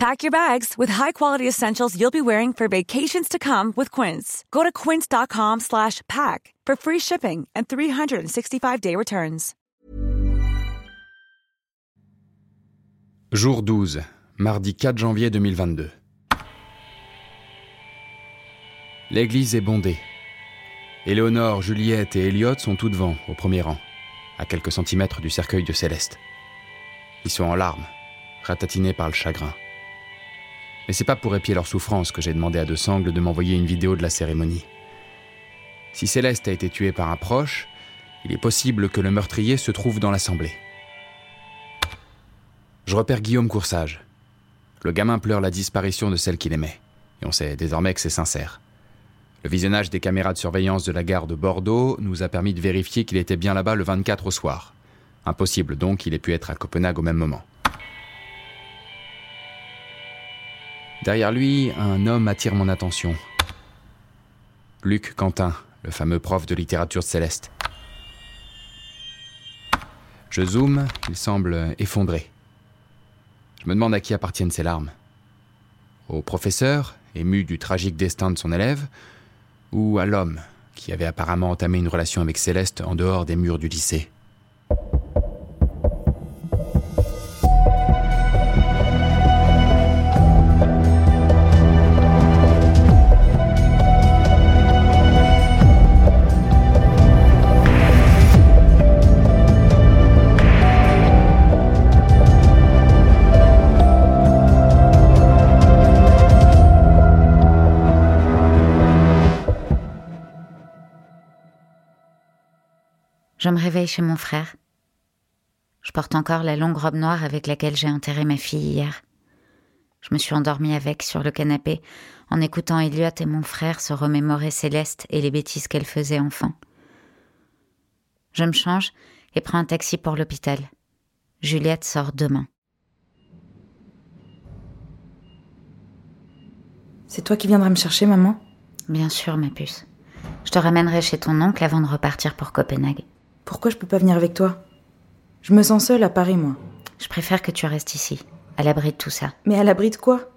Pack your bags with high-quality essentials you'll be wearing for vacations to come with Quince. Go to quince.com/pack for free shipping and 365-day returns. Jour 12, mardi 4 janvier 2022. L'église est bondée. Éléonore, Juliette et Elliot sont tout devant, au premier rang, à quelques centimètres du cercueil de Céleste. Ils sont en larmes, ratatinés par le chagrin. Mais c'est pas pour épier leur souffrance que j'ai demandé à De Sangle de m'envoyer une vidéo de la cérémonie. Si Céleste a été tuée par un proche, il est possible que le meurtrier se trouve dans l'assemblée. Je repère Guillaume Coursage. Le gamin pleure la disparition de celle qu'il aimait, et on sait désormais que c'est sincère. Le visionnage des caméras de surveillance de la gare de Bordeaux nous a permis de vérifier qu'il était bien là-bas le 24 au soir. Impossible donc qu'il ait pu être à Copenhague au même moment. Derrière lui, un homme attire mon attention. Luc Quentin, le fameux prof de littérature céleste. Je zoome, il semble effondré. Je me demande à qui appartiennent ces larmes. Au professeur, ému du tragique destin de son élève, ou à l'homme, qui avait apparemment entamé une relation avec Céleste en dehors des murs du lycée. Me réveille chez mon frère. Je porte encore la longue robe noire avec laquelle j'ai enterré ma fille hier. Je me suis endormie avec sur le canapé en écoutant Elliot et mon frère se remémorer Céleste et les bêtises qu'elle faisait enfant. Je me change et prends un taxi pour l'hôpital. Juliette sort demain. C'est toi qui viendras me chercher, maman? Bien sûr, ma puce. Je te ramènerai chez ton oncle avant de repartir pour Copenhague. Pourquoi je peux pas venir avec toi? Je me sens seule à Paris, moi. Je préfère que tu restes ici, à l'abri de tout ça. Mais à l'abri de quoi?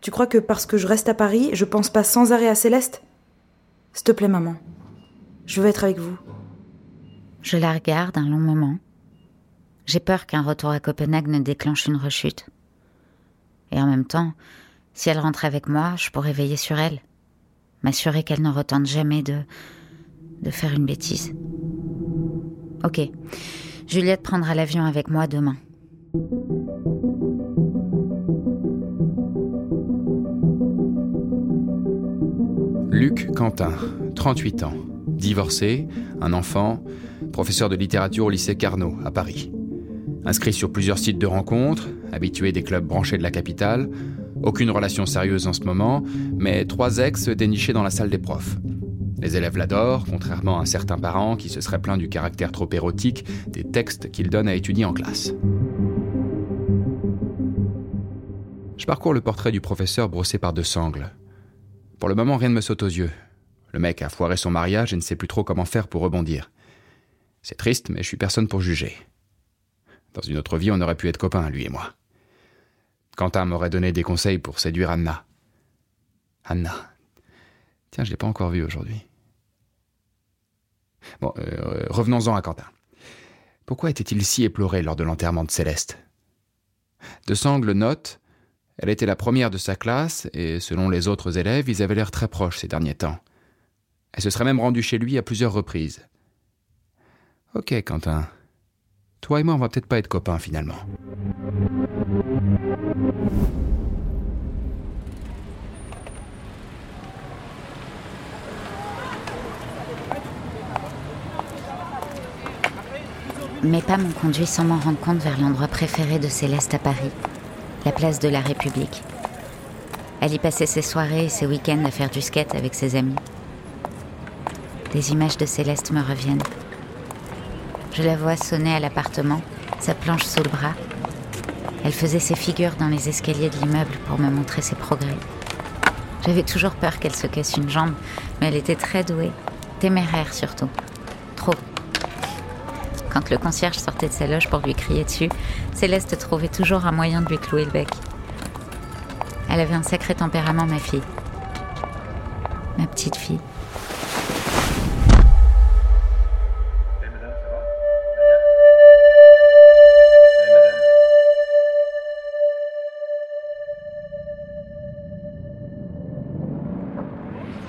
Tu crois que parce que je reste à Paris, je pense pas sans arrêt à Céleste? S'il te plaît, maman. Je veux être avec vous. Je la regarde un long moment. J'ai peur qu'un retour à Copenhague ne déclenche une rechute. Et en même temps, si elle rentre avec moi, je pourrais veiller sur elle. M'assurer qu'elle ne retente jamais de. de faire une bêtise. Ok. Juliette prendra l'avion avec moi demain. Luc Quentin, 38 ans, divorcé, un enfant, professeur de littérature au lycée Carnot, à Paris. Inscrit sur plusieurs sites de rencontres, habitué des clubs branchés de la capitale, aucune relation sérieuse en ce moment, mais trois ex dénichés dans la salle des profs. Les élèves l'adorent, contrairement à certains parents qui se seraient plaints du caractère trop érotique des textes qu'il donne à étudier en classe. Je parcours le portrait du professeur brossé par deux sangles. Pour le moment, rien ne me saute aux yeux. Le mec a foiré son mariage et ne sait plus trop comment faire pour rebondir. C'est triste, mais je suis personne pour juger. Dans une autre vie, on aurait pu être copains, lui et moi. Quentin m'aurait donné des conseils pour séduire Anna. Anna. Tiens, je l'ai pas encore vue aujourd'hui. Bon, euh, revenons-en à Quentin. Pourquoi était-il si éploré lors de l'enterrement de Céleste? De Sangle note Elle était la première de sa classe, et selon les autres élèves, ils avaient l'air très proches ces derniers temps. Elle se serait même rendue chez lui à plusieurs reprises. Ok, Quentin. Toi et moi, on va peut-être pas être copains finalement. Mes pas m'ont conduit sans m'en rendre compte vers l'endroit préféré de Céleste à Paris, la place de la République. Elle y passait ses soirées et ses week-ends à faire du skate avec ses amis. Des images de Céleste me reviennent. Je la vois sonner à l'appartement, sa planche sous le bras. Elle faisait ses figures dans les escaliers de l'immeuble pour me montrer ses progrès. J'avais toujours peur qu'elle se casse une jambe, mais elle était très douée, téméraire surtout. Trop. Quand le concierge sortait de sa loge pour lui crier dessus, Céleste trouvait toujours un moyen de lui clouer le bec. Elle avait un sacré tempérament, ma fille. Ma petite fille.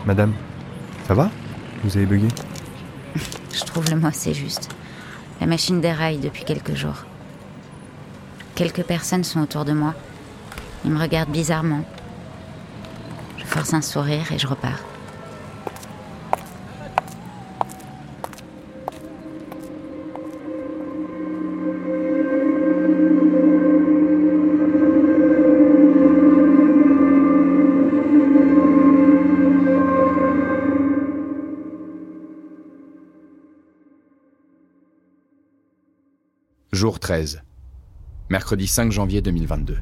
Madame, ça va? Vous avez bugué? Je trouve le mot assez juste. La machine déraille depuis quelques jours. Quelques personnes sont autour de moi. Ils me regardent bizarrement. Je force un sourire et je repars. Jour 13. Mercredi 5 janvier 2022.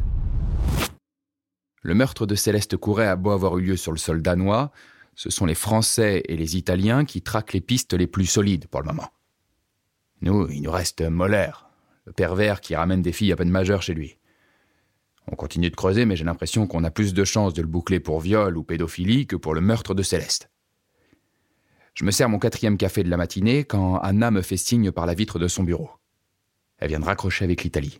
Le meurtre de Céleste Couret a beau avoir eu lieu sur le sol danois, ce sont les Français et les Italiens qui traquent les pistes les plus solides pour le moment. Nous, il nous reste Moller, le pervers qui ramène des filles à peine majeures chez lui. On continue de creuser, mais j'ai l'impression qu'on a plus de chances de le boucler pour viol ou pédophilie que pour le meurtre de Céleste. Je me sers mon quatrième café de la matinée quand Anna me fait signe par la vitre de son bureau. Elle vient de raccrocher avec l'Italie.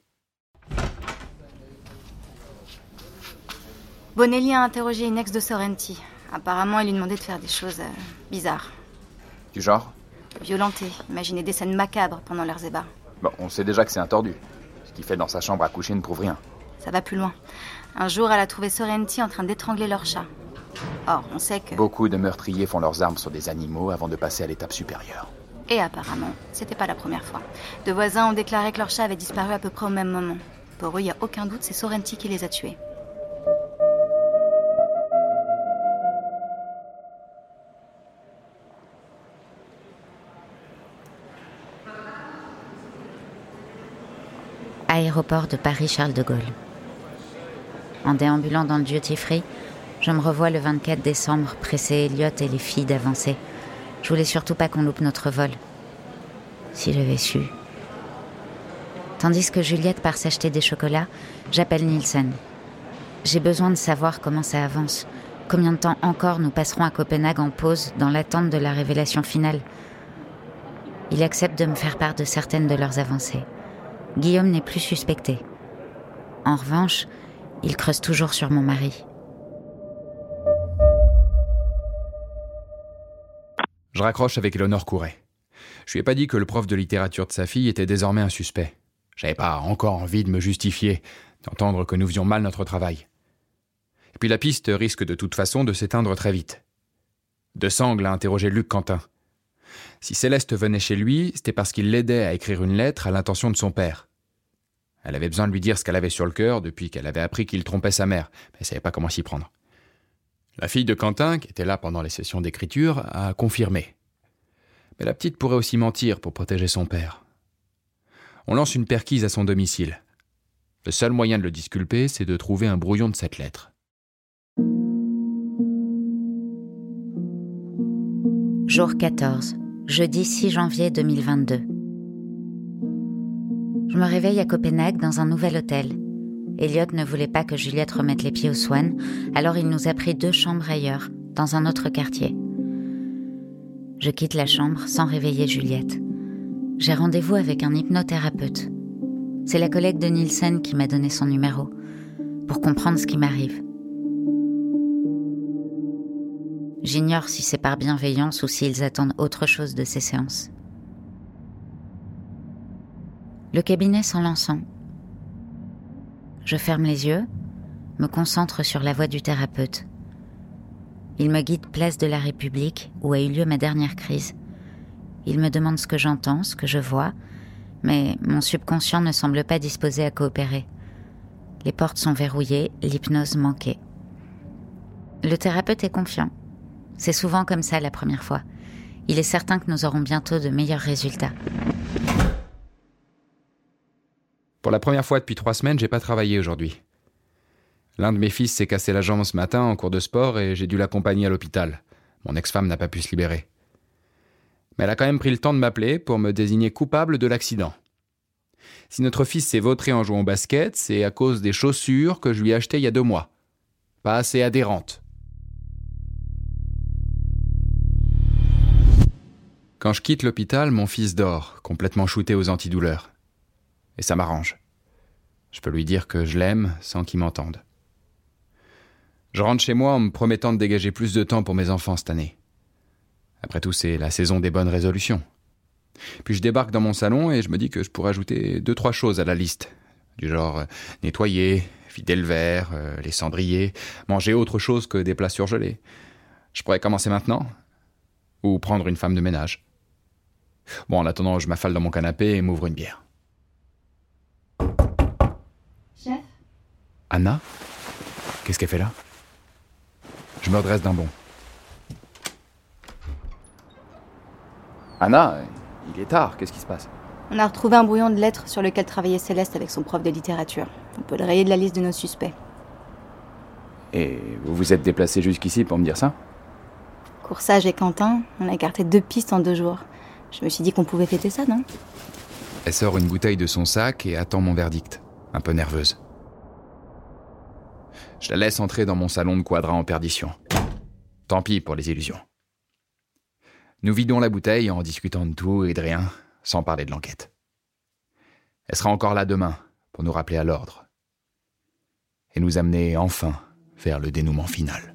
Bonelli a interrogé une ex de Sorrenti. Apparemment, il lui demandait de faire des choses euh, bizarres. Du genre? Violenter, imaginer des scènes macabres pendant leurs ébats. Bon, on sait déjà que c'est un tordu. Ce qu'il fait dans sa chambre à coucher ne prouve rien. Ça va plus loin. Un jour, elle a trouvé Sorrenti en train d'étrangler leur chat. Or, on sait que... Beaucoup de meurtriers font leurs armes sur des animaux avant de passer à l'étape supérieure. Et apparemment, c'était pas la première fois. Deux voisins ont déclaré que leur chat avait disparu à peu près au même moment. Pour eux, il n'y a aucun doute, c'est Sorrenti qui les a tués. Aéroport de Paris-Charles de Gaulle. En déambulant dans le duty free, je me revois le 24 décembre presser Elliot et les filles d'avancer. Je voulais surtout pas qu'on loupe notre vol. Si j'avais su. Tandis que Juliette part s'acheter des chocolats, j'appelle Nielsen. J'ai besoin de savoir comment ça avance. Combien de temps encore nous passerons à Copenhague en pause dans l'attente de la révélation finale? Il accepte de me faire part de certaines de leurs avancées. Guillaume n'est plus suspecté. En revanche, il creuse toujours sur mon mari. Je raccroche avec Eleonore Couret. Je lui ai pas dit que le prof de littérature de sa fille était désormais un suspect. J'avais pas encore envie de me justifier, d'entendre que nous faisions mal notre travail. Et puis la piste risque de toute façon de s'éteindre très vite. De Sangle a interrogé Luc Quentin. Si Céleste venait chez lui, c'était parce qu'il l'aidait à écrire une lettre à l'intention de son père. Elle avait besoin de lui dire ce qu'elle avait sur le cœur depuis qu'elle avait appris qu'il trompait sa mère, mais elle savait pas comment s'y prendre. La fille de Quentin, qui était là pendant les sessions d'écriture, a confirmé. Mais la petite pourrait aussi mentir pour protéger son père. On lance une perquise à son domicile. Le seul moyen de le disculper, c'est de trouver un brouillon de cette lettre. Jour 14, jeudi 6 janvier 2022. Je me réveille à Copenhague dans un nouvel hôtel. Elliot ne voulait pas que Juliette remette les pieds au Swan, alors il nous a pris deux chambres ailleurs, dans un autre quartier. Je quitte la chambre sans réveiller Juliette. J'ai rendez-vous avec un hypnothérapeute. C'est la collègue de Nielsen qui m'a donné son numéro, pour comprendre ce qui m'arrive. J'ignore si c'est par bienveillance ou s'ils attendent autre chose de ces séances. Le cabinet l'encens. Je ferme les yeux, me concentre sur la voix du thérapeute. Il me guide place de la République où a eu lieu ma dernière crise. Il me demande ce que j'entends, ce que je vois, mais mon subconscient ne semble pas disposé à coopérer. Les portes sont verrouillées, l'hypnose manquée. Le thérapeute est confiant. C'est souvent comme ça la première fois. Il est certain que nous aurons bientôt de meilleurs résultats. Pour la première fois depuis trois semaines, j'ai pas travaillé aujourd'hui. L'un de mes fils s'est cassé la jambe ce matin en cours de sport et j'ai dû l'accompagner à l'hôpital. Mon ex-femme n'a pas pu se libérer. Mais elle a quand même pris le temps de m'appeler pour me désigner coupable de l'accident. Si notre fils s'est vautré en jouant au basket, c'est à cause des chaussures que je lui ai achetées il y a deux mois. Pas assez adhérentes. Quand je quitte l'hôpital, mon fils dort, complètement shooté aux antidouleurs. Et ça m'arrange. Je peux lui dire que je l'aime sans qu'il m'entende. Je rentre chez moi en me promettant de dégager plus de temps pour mes enfants cette année. Après tout, c'est la saison des bonnes résolutions. Puis je débarque dans mon salon et je me dis que je pourrais ajouter deux, trois choses à la liste. Du genre euh, nettoyer, vider le verre, euh, les cendriers, manger autre chose que des plats surgelés. Je pourrais commencer maintenant. Ou prendre une femme de ménage. Bon, en attendant, je m'affale dans mon canapé et m'ouvre une bière. Anna Qu'est-ce qu'elle fait là? Je me redresse d'un bond. Anna, il est tard, qu'est-ce qui se passe? On a retrouvé un brouillon de lettres sur lequel travaillait Céleste avec son prof de littérature. On peut le rayer de la liste de nos suspects. Et vous vous êtes déplacé jusqu'ici pour me dire ça? Coursage et Quentin, on a écarté deux pistes en deux jours. Je me suis dit qu'on pouvait fêter ça, non? Elle sort une bouteille de son sac et attend mon verdict, un peu nerveuse. Je la laisse entrer dans mon salon de quadra en perdition. Tant pis pour les illusions. Nous vidons la bouteille en discutant de tout et de rien, sans parler de l'enquête. Elle sera encore là demain pour nous rappeler à l'ordre et nous amener enfin vers le dénouement final.